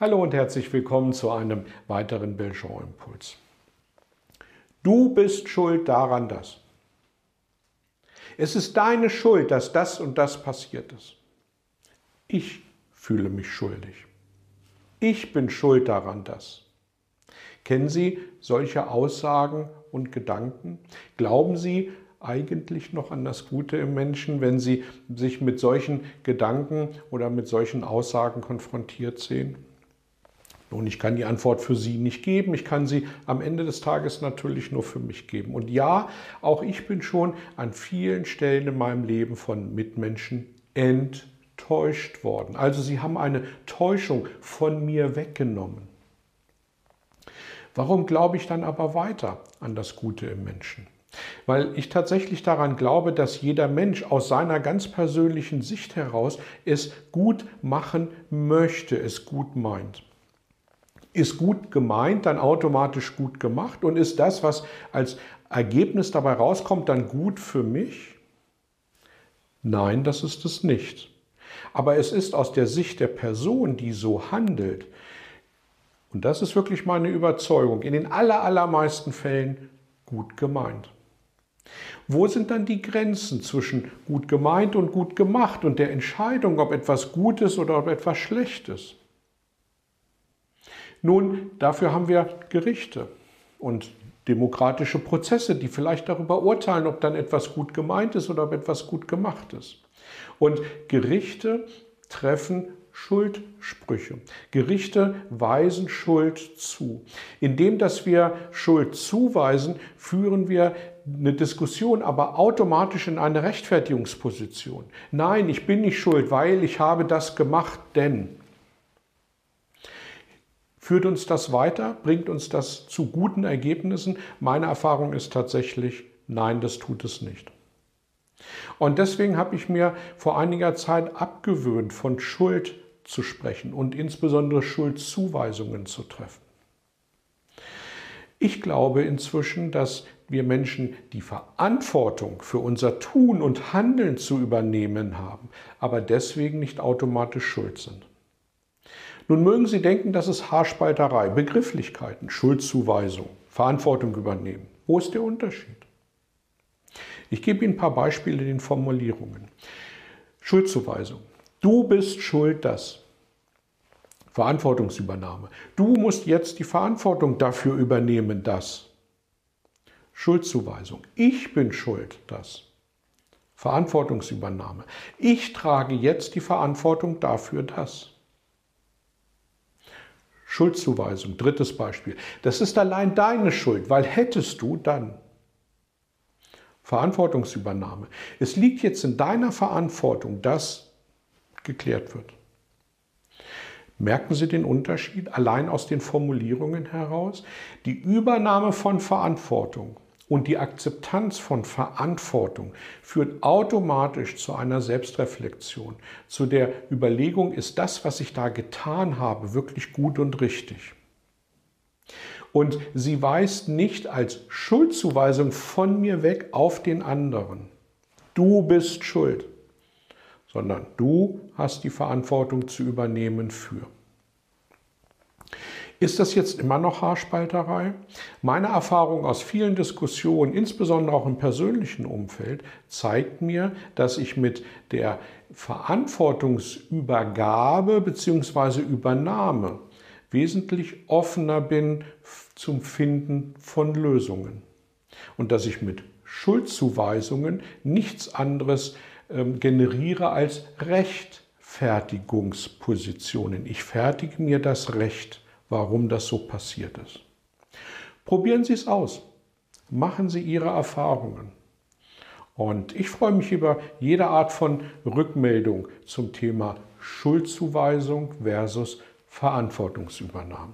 Hallo und herzlich willkommen zu einem weiteren Belgian-Impuls. Du bist schuld daran, dass. Es ist deine Schuld, dass das und das passiert ist. Ich fühle mich schuldig. Ich bin schuld daran, dass. Kennen Sie solche Aussagen und Gedanken? Glauben Sie eigentlich noch an das Gute im Menschen, wenn Sie sich mit solchen Gedanken oder mit solchen Aussagen konfrontiert sehen? Nun, ich kann die Antwort für Sie nicht geben. Ich kann sie am Ende des Tages natürlich nur für mich geben. Und ja, auch ich bin schon an vielen Stellen in meinem Leben von Mitmenschen enttäuscht worden. Also sie haben eine Täuschung von mir weggenommen. Warum glaube ich dann aber weiter an das Gute im Menschen? Weil ich tatsächlich daran glaube, dass jeder Mensch aus seiner ganz persönlichen Sicht heraus es gut machen möchte, es gut meint ist gut gemeint, dann automatisch gut gemacht und ist das, was als Ergebnis dabei rauskommt, dann gut für mich? Nein, das ist es nicht. Aber es ist aus der Sicht der Person, die so handelt, und das ist wirklich meine Überzeugung, in den allermeisten Fällen gut gemeint. Wo sind dann die Grenzen zwischen gut gemeint und gut gemacht und der Entscheidung, ob etwas gut ist oder ob etwas schlecht ist? Nun, dafür haben wir Gerichte und demokratische Prozesse, die vielleicht darüber urteilen, ob dann etwas gut gemeint ist oder ob etwas gut gemacht ist. Und Gerichte treffen Schuldsprüche. Gerichte weisen Schuld zu. Indem, dass wir Schuld zuweisen, führen wir eine Diskussion, aber automatisch in eine Rechtfertigungsposition. Nein, ich bin nicht schuld, weil ich habe das gemacht, denn. Führt uns das weiter? Bringt uns das zu guten Ergebnissen? Meine Erfahrung ist tatsächlich, nein, das tut es nicht. Und deswegen habe ich mir vor einiger Zeit abgewöhnt, von Schuld zu sprechen und insbesondere Schuldzuweisungen zu treffen. Ich glaube inzwischen, dass wir Menschen die Verantwortung für unser Tun und Handeln zu übernehmen haben, aber deswegen nicht automatisch schuld sind. Nun mögen Sie denken, das ist Haarspalterei, Begrifflichkeiten, Schuldzuweisung, Verantwortung übernehmen. Wo ist der Unterschied? Ich gebe Ihnen ein paar Beispiele in den Formulierungen. Schuldzuweisung. Du bist schuld, dass. Verantwortungsübernahme. Du musst jetzt die Verantwortung dafür übernehmen, dass. Schuldzuweisung. Ich bin schuld, dass. Verantwortungsübernahme. Ich trage jetzt die Verantwortung dafür, dass. Schuldzuweisung, drittes Beispiel. Das ist allein deine Schuld, weil hättest du dann. Verantwortungsübernahme. Es liegt jetzt in deiner Verantwortung, dass geklärt wird. Merken Sie den Unterschied allein aus den Formulierungen heraus? Die Übernahme von Verantwortung und die Akzeptanz von Verantwortung führt automatisch zu einer Selbstreflexion, zu der Überlegung, ist das, was ich da getan habe, wirklich gut und richtig? Und sie weist nicht als Schuldzuweisung von mir weg auf den anderen. Du bist schuld, sondern du hast die Verantwortung zu übernehmen für. Ist das jetzt immer noch Haarspalterei? Meine Erfahrung aus vielen Diskussionen, insbesondere auch im persönlichen Umfeld, zeigt mir, dass ich mit der Verantwortungsübergabe bzw. Übernahme wesentlich offener bin zum Finden von Lösungen. Und dass ich mit Schuldzuweisungen nichts anderes ähm, generiere als Rechtfertigungspositionen. Ich fertige mir das Recht warum das so passiert ist. Probieren Sie es aus. Machen Sie Ihre Erfahrungen. Und ich freue mich über jede Art von Rückmeldung zum Thema Schuldzuweisung versus Verantwortungsübernahme.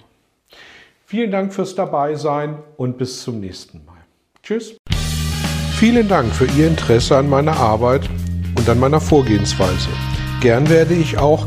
Vielen Dank fürs Dabeisein und bis zum nächsten Mal. Tschüss. Vielen Dank für Ihr Interesse an meiner Arbeit und an meiner Vorgehensweise. Gern werde ich auch